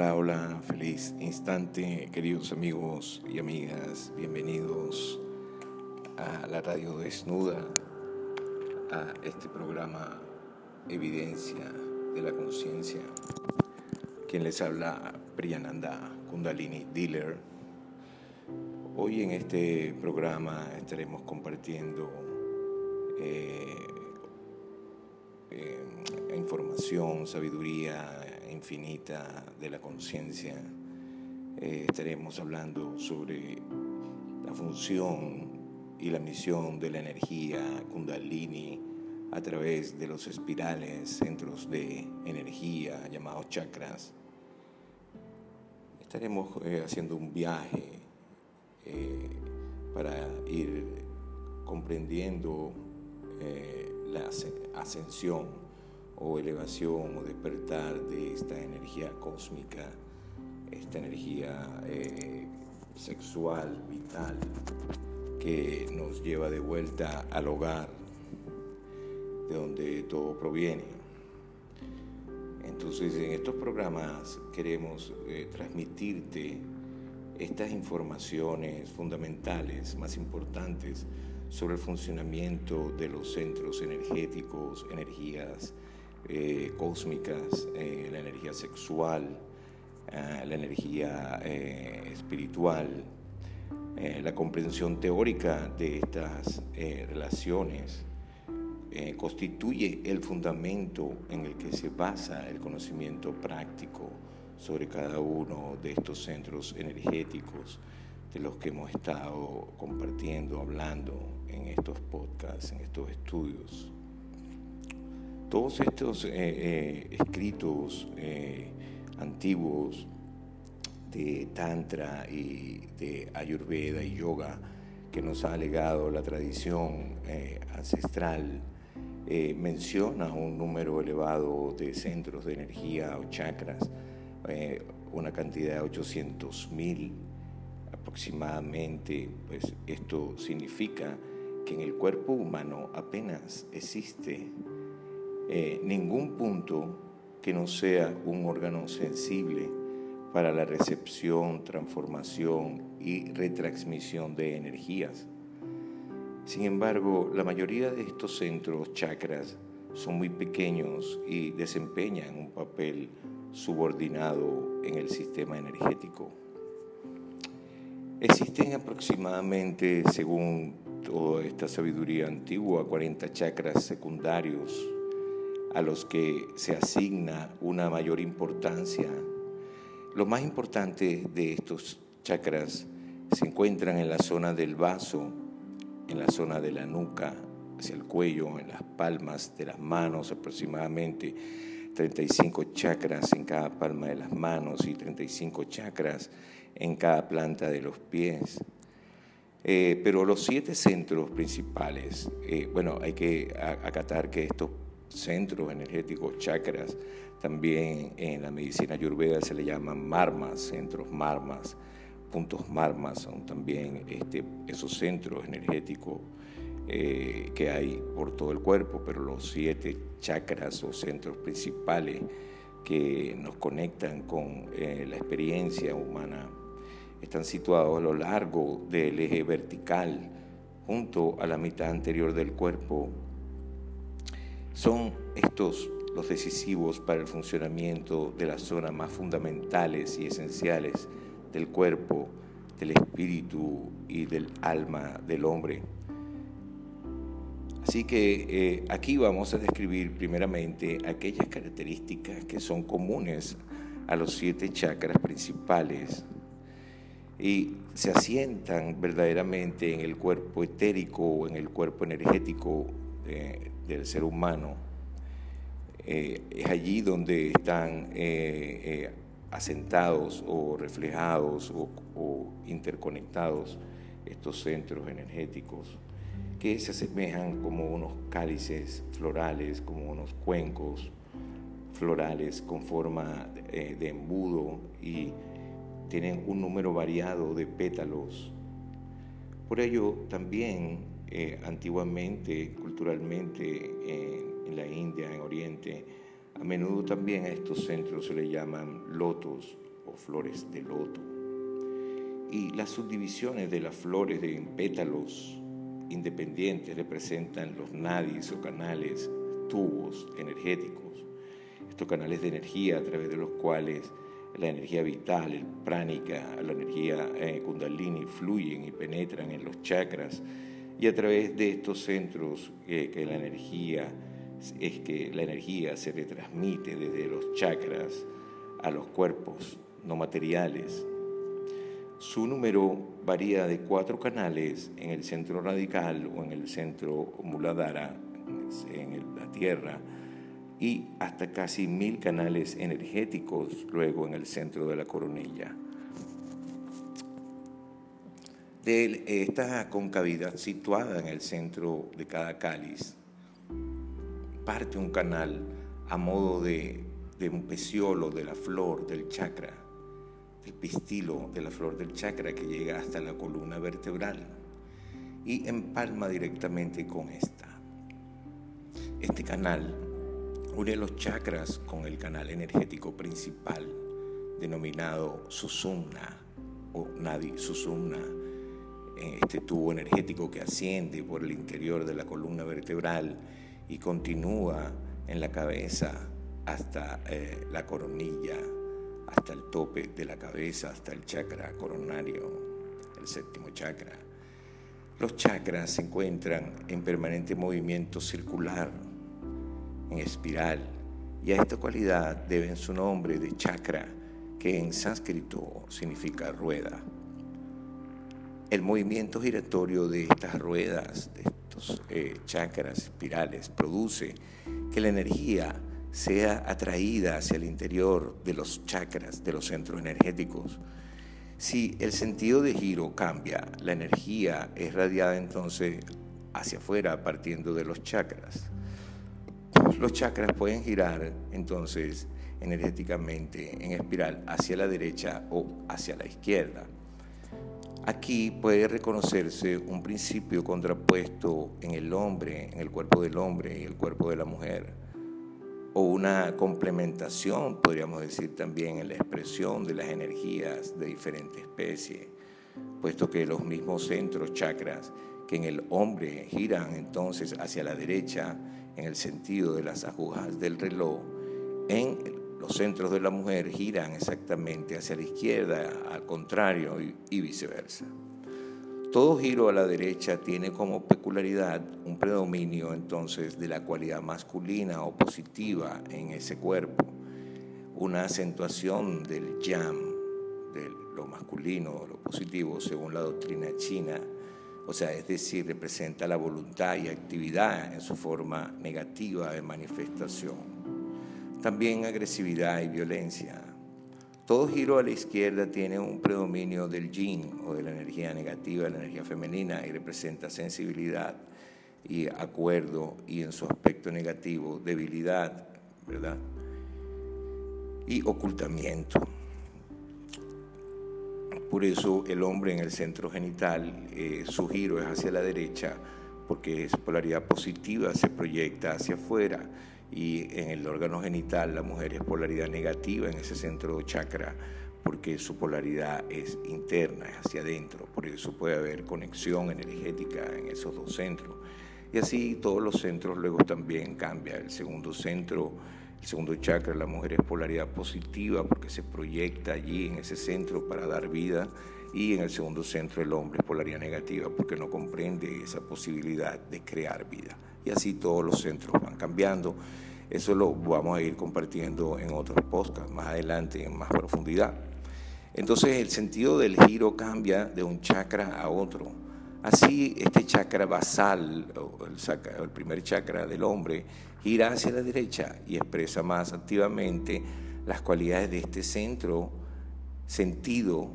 Hola, hola, feliz instante, queridos amigos y amigas, bienvenidos a la radio desnuda, a este programa Evidencia de la Conciencia. Quien les habla, Priyananda Kundalini Dealer. Hoy en este programa estaremos compartiendo eh, eh, información, sabiduría, infinita de la conciencia, eh, estaremos hablando sobre la función y la misión de la energía kundalini a través de los espirales, centros de energía llamados chakras. Estaremos eh, haciendo un viaje eh, para ir comprendiendo la ascensión o elevación o despertar de esta energía cósmica, esta energía eh, sexual, vital, que nos lleva de vuelta al hogar, de donde todo proviene. Entonces en estos programas queremos eh, transmitirte estas informaciones fundamentales, más importantes, sobre el funcionamiento de los centros energéticos, energías eh, cósmicas, eh, la energía sexual, eh, la energía espiritual, la comprensión teórica de estas relaciones constituye el fundamento en el que se basa el conocimiento práctico sobre cada uno de estos centros energéticos de los que hemos estado compartiendo, hablando en estos podcasts, en estos estudios. Todos estos eh, eh, escritos eh, antiguos de Tantra y de Ayurveda y Yoga que nos ha legado la tradición ancestral, menciona un número elevado de centros de energía o chakras, una cantidad de 800.000 aproximadamente, pues esto significa que en el cuerpo humano apenas existe eh, ningún punto que no sea un órgano sensible para la recepción, transformación y retransmisión de energías. Sin embargo, la mayoría de estos centros chakras son muy pequeños y desempeñan un papel subordinado en el sistema energético. Existen aproximadamente, según toda esta sabiduría antigua, 40 chakras secundarios a los que se asigna una mayor importancia. Lo más importante de estos chakras se encuentran en la zona del vaso, en la zona de la nuca, hacia el cuello, en las palmas de las manos, aproximadamente 35 chakras en cada palma de las manos y 35 chakras en cada planta de los pies. Eh, pero los siete centros principales, eh, bueno, hay que acatar que estos centros energéticos, chakras. También en la medicina ayurveda se le llaman marmas, centros marmas, puntos marmas, son también este, esos centros energéticos eh, que hay por todo el cuerpo, pero los siete chakras o centros principales que nos conectan con eh, la experiencia humana están situados a lo largo del eje vertical, junto a la mitad anterior del cuerpo, son estos los decisivos para el funcionamiento de las zonas más fundamentales y esenciales del cuerpo, del espíritu y del alma del hombre. Así que eh, aquí vamos a describir primeramente aquellas características que son comunes a los siete chakras principales y se asientan verdaderamente en el cuerpo etérico o en el cuerpo energético del ser humano. Eh, es allí donde están eh, eh, asentados o reflejados o, interconectados estos centros energéticos que se asemejan como unos cálices florales, como unos cuencos florales con forma de embudo y tienen un número variado de pétalos. Por ello también eh, antiguamente, culturalmente, en la India, en Oriente, a menudo también a estos centros se le llaman lotos, o flores de loto. Y las subdivisiones de las flores de pétalos independientes representan los nadis o canales, tubos energéticos. Estos canales de energía a través de los cuales la energía vital, el pránica, la energía eh, kundalini fluyen y penetran en los chakras y a través de estos centros que la energía es que la energía se retransmite desde los chakras a los cuerpos no materiales. Su número varía de cuatro canales en el centro radical o en el centro muladhara, en la tierra, y hasta casi mil canales energéticos luego en el centro de la coronilla. De esta concavidad situada en el centro de cada cáliz, parte un canal a modo de, de un peciolo de la flor del chakra, del pistilo de la flor del chakra que llega hasta la columna vertebral y empalma directamente con esta. Este canal une los chakras con el canal energético principal denominado Susumna o Nadi Susumna, este tubo energético que asciende por el interior de la columna vertebral y continúa en la cabeza hasta eh, la coronilla, hasta el tope de la cabeza, hasta el chakra coronario, el séptimo chakra. Los chakras se encuentran en permanente movimiento circular en espiral, y a esta cualidad deben su nombre de chakra, que en sánscrito significa rueda. El movimiento giratorio de estas ruedas, de estos eh, chakras espirales, produce que la energía sea atraída hacia el interior de los chakras, de los centros energéticos. Si el sentido de giro cambia, la energía es radiada entonces hacia afuera partiendo de los chakras. Los chakras pueden girar entonces energéticamente en espiral hacia la derecha o hacia la izquierda. Aquí puede reconocerse un principio contrapuesto en el hombre, en el cuerpo del hombre y el cuerpo de la mujer, o una complementación, podríamos decir también, en la expresión de las energías de diferentes especies, puesto que los mismos centros chakras que en el hombre giran entonces hacia la derecha, en el sentido de las agujas del reloj, en los centros de la mujer giran exactamente hacia la izquierda, al contrario y, viceversa. Todo giro a la derecha tiene como peculiaridad un predominio entonces de la cualidad masculina o positiva en ese cuerpo, una acentuación del yam, de lo masculino, lo positivo, según la doctrina china, o sea, es decir, representa la voluntad y actividad en su forma negativa de manifestación. También agresividad y violencia. Todo giro a la izquierda tiene un predominio del yin o de la energía negativa, de la energía femenina y representa sensibilidad y acuerdo y en su aspecto negativo debilidad, ¿verdad? Y ocultamiento. Por eso el hombre en el centro genital, eh, su giro es hacia la derecha, porque su polaridad positiva se proyecta hacia afuera. Y en el órgano genital la mujer es polaridad negativa en ese centro chakra, porque su polaridad es interna, es hacia adentro. Por eso puede haber conexión energética en esos dos centros. Y así todos los centros luego también cambian. El segundo centro el segundo chakra, la mujer es polaridad positiva porque se proyecta allí en ese centro para dar vida. Y en el segundo centro el hombre es polaridad negativa porque no comprende esa posibilidad de crear vida. Y así todos los centros van cambiando. Eso lo vamos a ir compartiendo en otros podcasts más adelante en más profundidad. Entonces el sentido del giro cambia de un chakra a otro. Así este chakra basal, el, primer chakra del hombre, gira hacia la derecha y expresa más activamente las cualidades de este centro, sentido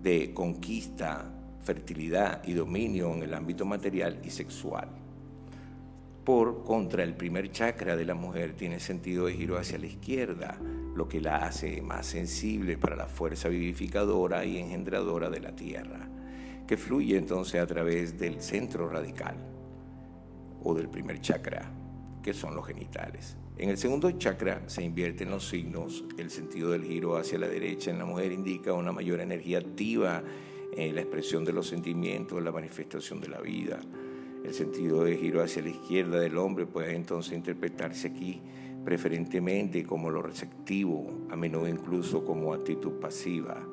de conquista, fertilidad y dominio en el ámbito material y sexual. Por contra, el primer chakra de la mujer tiene sentido de giro hacia la izquierda, lo que la hace más sensible para la fuerza vivificadora y engendradora de la tierra, que fluye entonces a través del centro radical o del primer chakra que son los genitales. En el segundo chakra se invierten los signos, el sentido del giro hacia la derecha en la mujer indica una mayor energía activa en la expresión de los sentimientos, la manifestación de la vida. El sentido de giro hacia la izquierda del hombre puede entonces interpretarse aquí preferentemente como lo receptivo, a menudo incluso como actitud pasiva.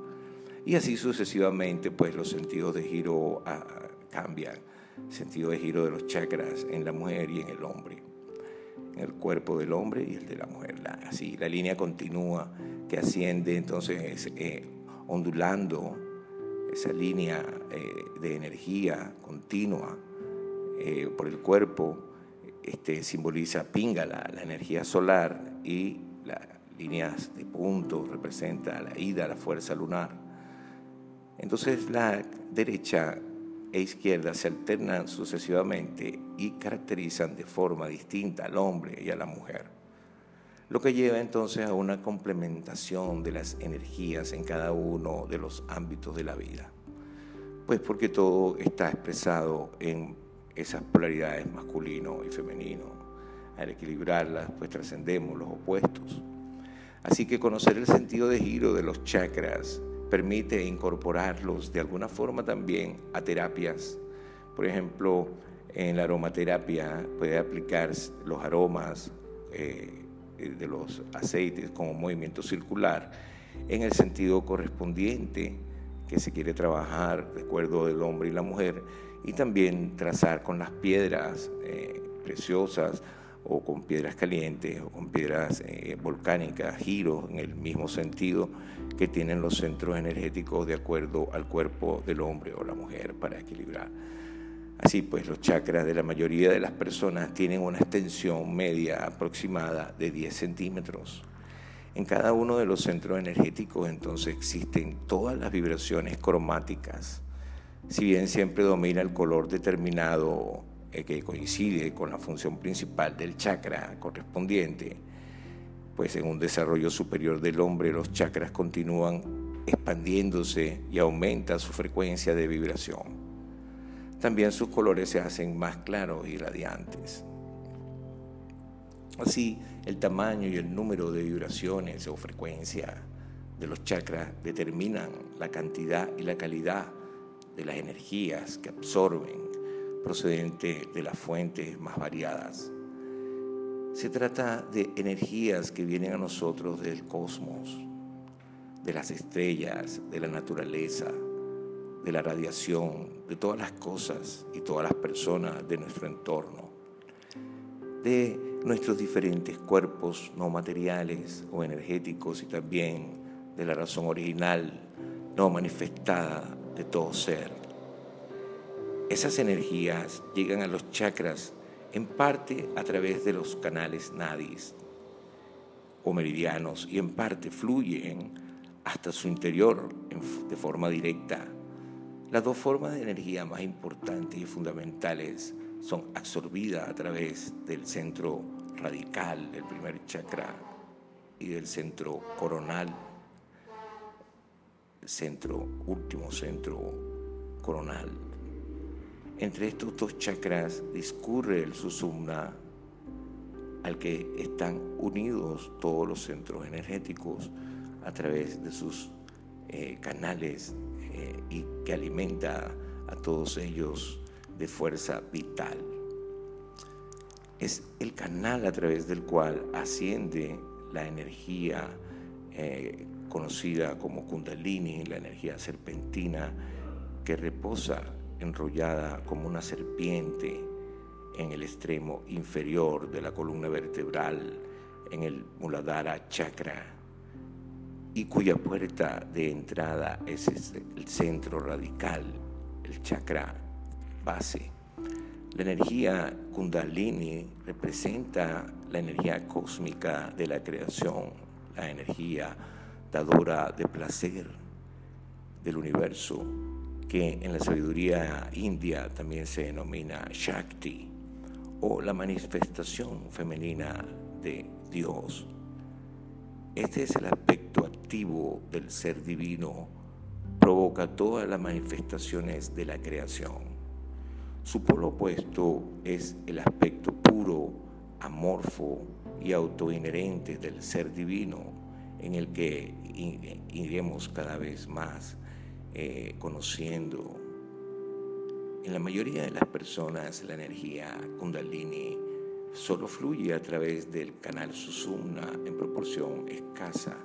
Y así sucesivamente, pues los sentidos de giro ah, cambian, sentido de giro de los chakras en la mujer y en el hombre, en el cuerpo del hombre y el de la mujer. así, la línea continúa que asciende entonces eh, ondulando esa línea eh, de energía continua eh, por el cuerpo, este, simboliza Pingala, la energía solar, y las líneas de puntos representa la ida, la fuerza lunar. Entonces la derecha e izquierda se alternan sucesivamente y caracterizan de forma distinta al hombre y a la mujer, lo que lleva entonces a una complementación de las energías en cada uno de los ámbitos de la vida. Pues porque todo está expresado en esas polaridades masculino y femenino. Al equilibrarlas, pues trascendemos los opuestos. Así que conocer el sentido de giro de los chakras permite incorporarlos de alguna forma también a terapias. Por ejemplo, en la aromaterapia puede aplicar los aromas eh, de los aceites como movimiento circular en el sentido correspondiente que se quiere trabajar de acuerdo del hombre y la mujer y también trazar con las piedras eh, preciosas o con piedras calientes o con piedras eh, volcánicas, giros en el mismo sentido que tienen los centros energéticos de acuerdo al cuerpo del hombre o la mujer para equilibrar. Así pues, los chakras de la mayoría de las personas tienen una extensión media aproximada de 10 centímetros. En cada uno de los centros energéticos entonces existen todas las vibraciones cromáticas. Si bien siempre domina el color determinado eh, que coincide con la función principal del chakra correspondiente, pues en un desarrollo superior del hombre los chakras continúan expandiéndose y aumenta su frecuencia de vibración. También sus colores se hacen más claros y radiantes. Así, el tamaño y el número de vibraciones o frecuencia de los chakras determinan la cantidad y la calidad de las energías que absorben procedente de las fuentes más variadas. Se trata de energías que vienen a nosotros del cosmos, de las estrellas, de la naturaleza, de la radiación, de todas las cosas y todas las personas de nuestro entorno, de nuestros diferentes cuerpos no materiales o energéticos y también de la razón original no manifestada de todo ser. Esas energías llegan a los chakras en parte a través de los canales nadis o meridianos y en parte fluyen hasta su interior de forma directa. Las dos formas de energía más importantes y fundamentales son absorbidas a través del centro radical del primer chakra y del centro coronal, centro último centro coronal entre estos dos chakras discurre el susumna al que están unidos todos los centros energéticos a través de sus eh, canales eh, y que alimenta a todos ellos de fuerza vital. Es el canal a través del cual asciende la energía eh, conocida como kundalini, la energía serpentina que reposa enrollada como una serpiente en el extremo inferior de la columna vertebral, en el Muladhara chakra, y cuya puerta de entrada es el centro radical, el chakra base. La energía kundalini representa la energía cósmica de la creación, la energía dadora de placer del universo que en la sabiduría india también se denomina Shakti, o la manifestación femenina de Dios. Este es el aspecto activo del ser divino, provoca todas las manifestaciones de la creación. Su polo opuesto es el aspecto puro amorfo y autoinherente del ser divino en el que iremos cada vez más eh, conociendo. En la mayoría de las personas la energía kundalini solo fluye a través del canal Susumna en proporción escasa.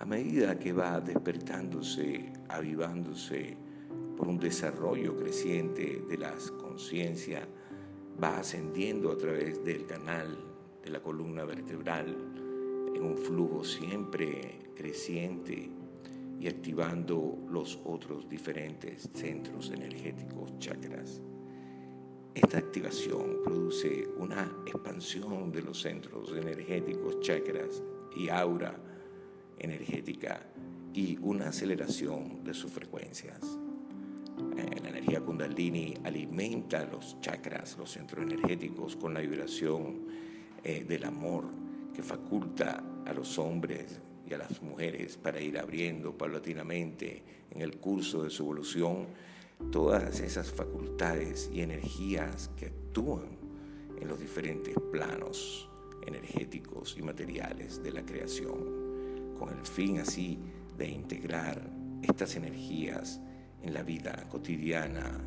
A medida que va despertándose, avivándose por un desarrollo creciente de las conciencias, va ascendiendo a través del canal de la columna vertebral en un flujo siempre creciente y activando los otros diferentes centros energéticos, chakras. Esta activación produce una expansión de los centros energéticos, chakras y aura energética y una aceleración de sus frecuencias. Eh, la energía kundalini alimenta los chakras, los centros energéticos, con la vibración eh, del amor que faculta a los hombres y a las mujeres para ir abriendo paulatinamente en el curso de su evolución todas esas facultades y energías que actúan en los diferentes planos energéticos y materiales de la creación, con el fin así de integrar estas energías en la vida cotidiana,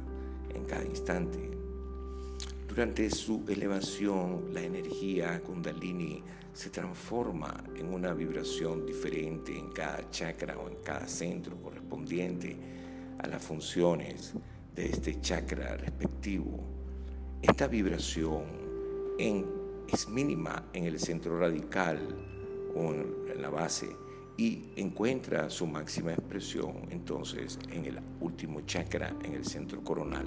en cada instante. Durante su elevación, la energía kundalini se transforma en una vibración diferente en cada chakra o en cada centro correspondiente a las funciones de este chakra respectivo. Esta vibración es mínima en el centro radical o en la base y encuentra su máxima expresión entonces en el último chakra, en el centro coronal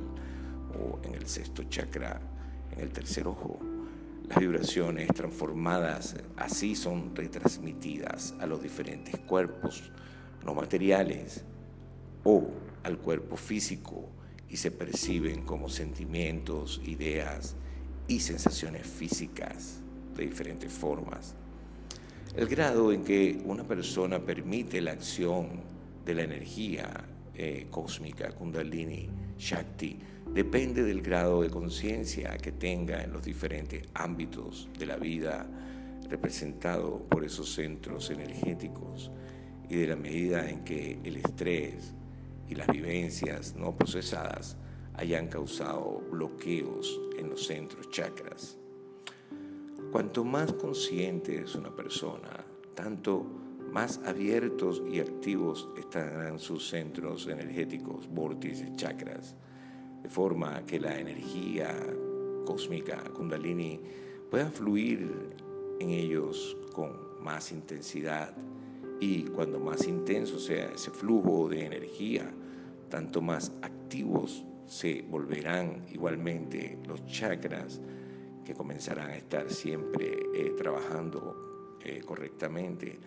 o en el sexto chakra, el tercer ojo. Las vibraciones transformadas así son retransmitidas a los diferentes cuerpos no materiales o al cuerpo físico y se perciben como sentimientos, ideas y sensaciones físicas de diferentes formas. El grado en que una persona permite la acción de la energía eh, cósmica, kundalini, shakti, depende del grado de conciencia que tenga en los diferentes ámbitos de la vida representado por esos centros energéticos y de la medida en que el estrés y las vivencias no procesadas hayan causado bloqueos en los centros chakras. Cuanto más consciente es una persona, tanto más abiertos y activos estarán sus centros energéticos, vórtices, chakras, de forma que la energía cósmica kundalini pueda fluir en ellos con más intensidad. Y cuando más intenso sea ese flujo de energía, tanto más activos se volverán igualmente los chakras que comenzarán a estar siempre eh, trabajando eh, correctamente,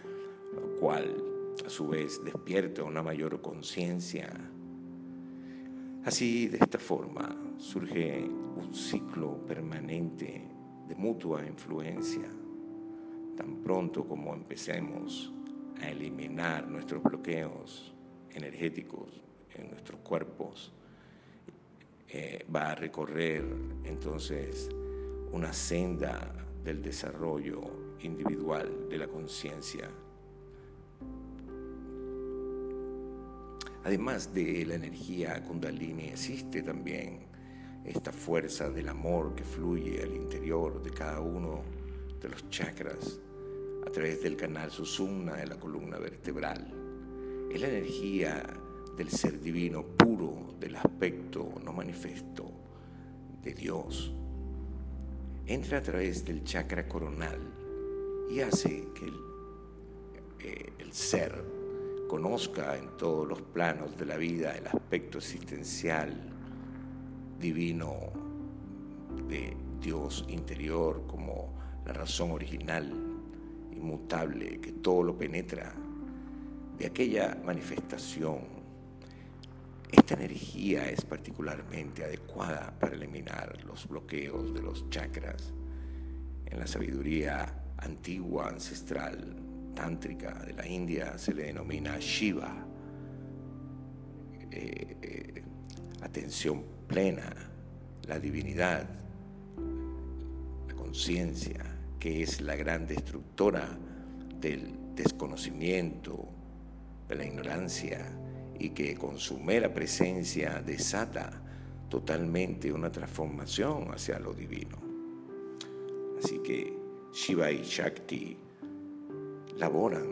lo cual a su vez despierta una mayor conciencia Así, de esta forma, surge un ciclo permanente de mutua influencia. Tan pronto como empecemos a eliminar nuestros bloqueos energéticos en nuestros cuerpos, eh, va a recorrer entonces una senda del desarrollo individual de la conciencia Además de la energía kundalini, existe también esta fuerza del amor que fluye al interior de cada uno de los chakras a través del canal Susumna de la columna vertebral. Es la energía del ser divino puro, del aspecto no manifiesto de Dios. Entra a través del chakra coronal y hace que el, eh, el ser conozca en todos los planos de la vida el aspecto existencial, divino de Dios interior como la razón original, inmutable, que todo lo penetra, de aquella manifestación. Esta energía es particularmente adecuada para eliminar los bloqueos de los chakras. En la sabiduría antigua, ancestral, tántrica de la India se le denomina Shiva, eh, eh, atención plena, la divinidad, la conciencia, que es la gran destructora del desconocimiento, de la ignorancia, y que con su mera presencia desata totalmente una transformación hacia lo divino. Así que Shiva y Shakti laboran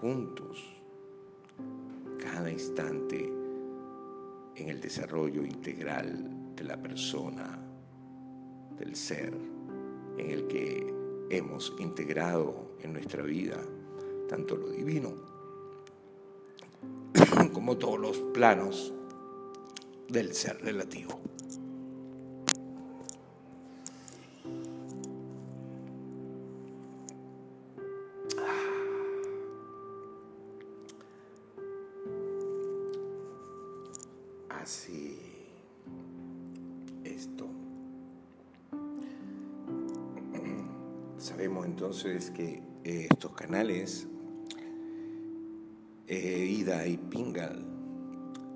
juntos cada instante en el desarrollo integral de la persona, del ser, en el que hemos integrado en nuestra vida tanto lo divino como todos los planos del ser relativo. Entonces que estos canales, eh, Ida y Pingal,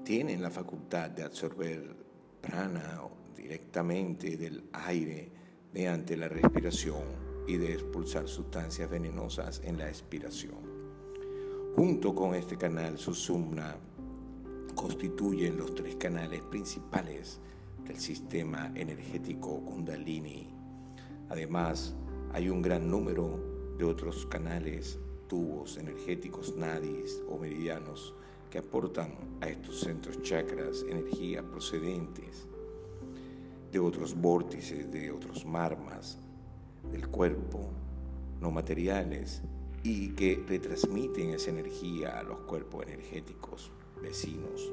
tienen la facultad de absorber prana directamente del aire mediante la respiración y de expulsar sustancias venenosas en la expiración. Junto con este canal Susumna constituyen los tres canales principales del sistema energético Kundalini. Además, hay un gran número de otros canales, tubos energéticos nadis o meridianos que aportan a estos centros chakras energía procedentes de otros vórtices, de otros marmas del cuerpo, no materiales, y que retransmiten esa energía a los cuerpos energéticos vecinos.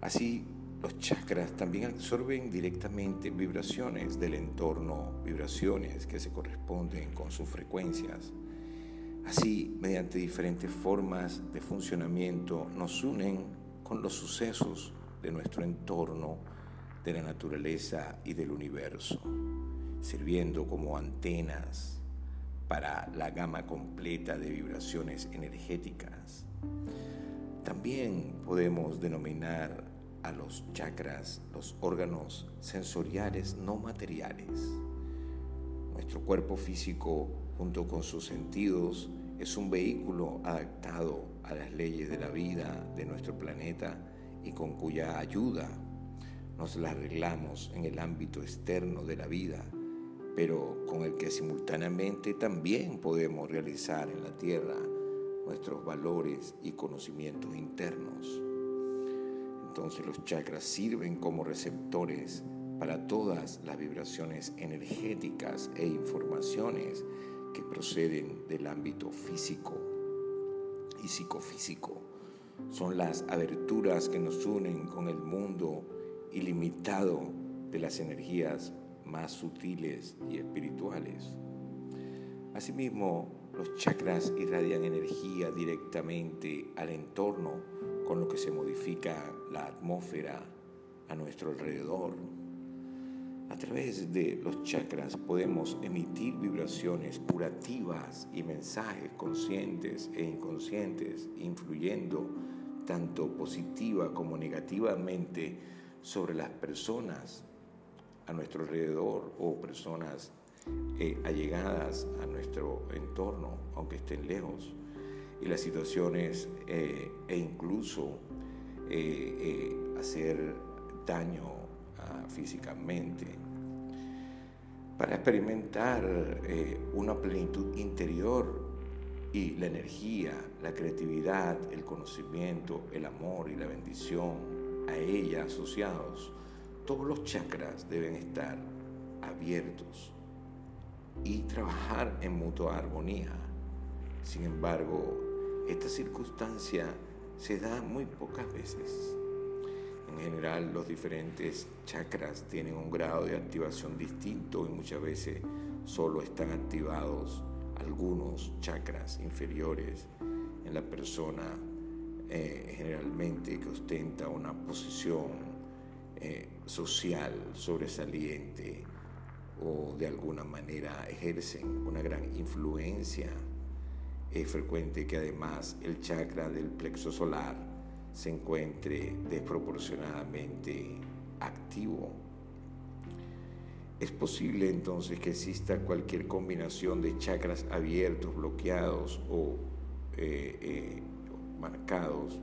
Así, los chakras también absorben directamente vibraciones del entorno, vibraciones que se corresponden con sus frecuencias Así, mediante diferentes formas de funcionamiento, nos unen con los sucesos de nuestro entorno, de la naturaleza y del universo, sirviendo como antenas para la gama completa de vibraciones energéticas. También podemos denominar a los chakras los órganos sensoriales no materiales. Nuestro cuerpo físico junto con sus sentidos, es un vehículo adaptado a las leyes de la vida de nuestro planeta y con cuya ayuda nos la arreglamos en el ámbito externo de la vida, pero con el que simultáneamente también podemos realizar en la Tierra nuestros valores y conocimientos internos. Entonces los chakras sirven como receptores para todas las vibraciones energéticas e informaciones que proceden del ámbito físico y psicofísico. Son las aberturas que nos unen con el mundo ilimitado de las energías más sutiles y espirituales. Asimismo, los chakras irradian energía directamente al entorno, con lo que se modifica la atmósfera a nuestro alrededor. A través de los chakras podemos emitir vibraciones curativas y mensajes conscientes e inconscientes, influyendo tanto positiva como negativamente sobre las personas a nuestro alrededor o personas eh, allegadas a nuestro entorno, aunque estén lejos, y las situaciones eh, e incluso eh, hacer daño físicamente, para experimentar eh, una plenitud interior y la energía, la creatividad, el conocimiento, el amor y la bendición a ella asociados, todos los chakras deben estar abiertos y trabajar en mutua armonía. Sin embargo, esta circunstancia se da muy pocas veces. En general, los diferentes chakras tienen un grado de activación distinto y muchas veces solo están activados algunos chakras inferiores en la persona eh, generalmente que ostenta una posición eh, social sobresaliente o de alguna manera ejercen una gran influencia. Es frecuente que además el chakra del plexo solar se encuentre desproporcionadamente activo. Es posible entonces que exista cualquier combinación de chakras abiertos, bloqueados o eh, eh, marcados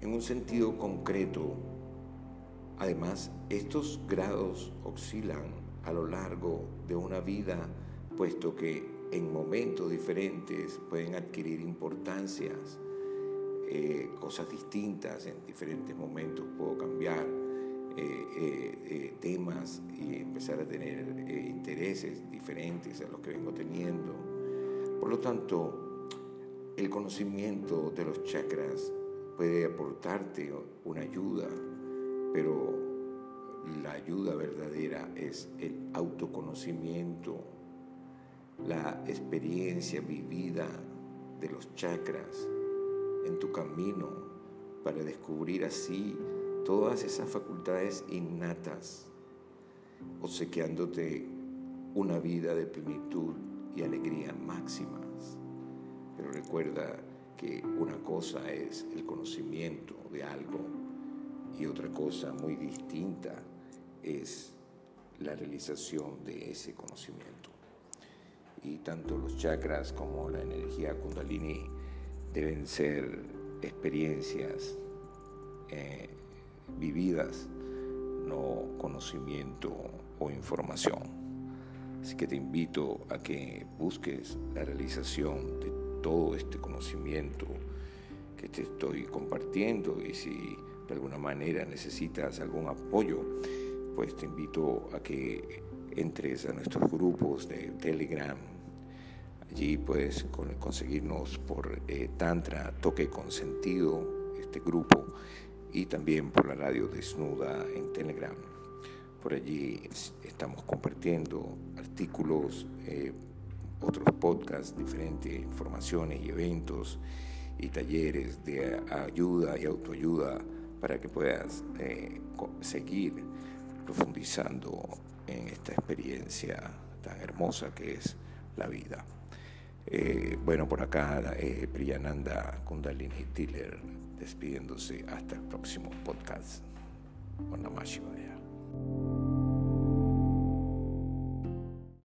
en un sentido concreto. Además, estos grados oscilan a lo largo de una vida, puesto que en momentos diferentes pueden adquirir importancias, eh, cosas distintas, en diferentes momentos puedo cambiar eh, eh, temas y empezar a tener intereses diferentes a los que vengo teniendo. Por lo tanto, el conocimiento de los chakras puede aportarte una ayuda, pero la ayuda verdadera es el autoconocimiento, la experiencia vivida de los chakras en tu camino para descubrir así todas esas facultades innatas, obsequiándote una vida de plenitud y alegría máximas. Pero recuerda que una cosa es el conocimiento de algo y otra cosa muy distinta es la realización de ese conocimiento. Y tanto los chakras como la energía kundalini deben ser experiencias eh, vividas, no conocimiento o información. Así que te invito a que busques la realización de todo este conocimiento que te estoy compartiendo y si de alguna manera necesitas algún apoyo, pues te invito a que entres a nuestros grupos de Telegram. Allí puedes conseguirnos por eh, Tantra, Toque con Sentido, este grupo, y también por la radio desnuda en Telegram. Por allí estamos compartiendo artículos, eh, otros podcasts, diferentes informaciones y eventos y talleres de ayuda y autoayuda para que puedas eh, seguir profundizando en esta experiencia tan hermosa que es la vida. Eh, bueno, por acá eh, Priyananda Kundalini Tiller despidiéndose hasta el próximo podcast. Namah Shivaya.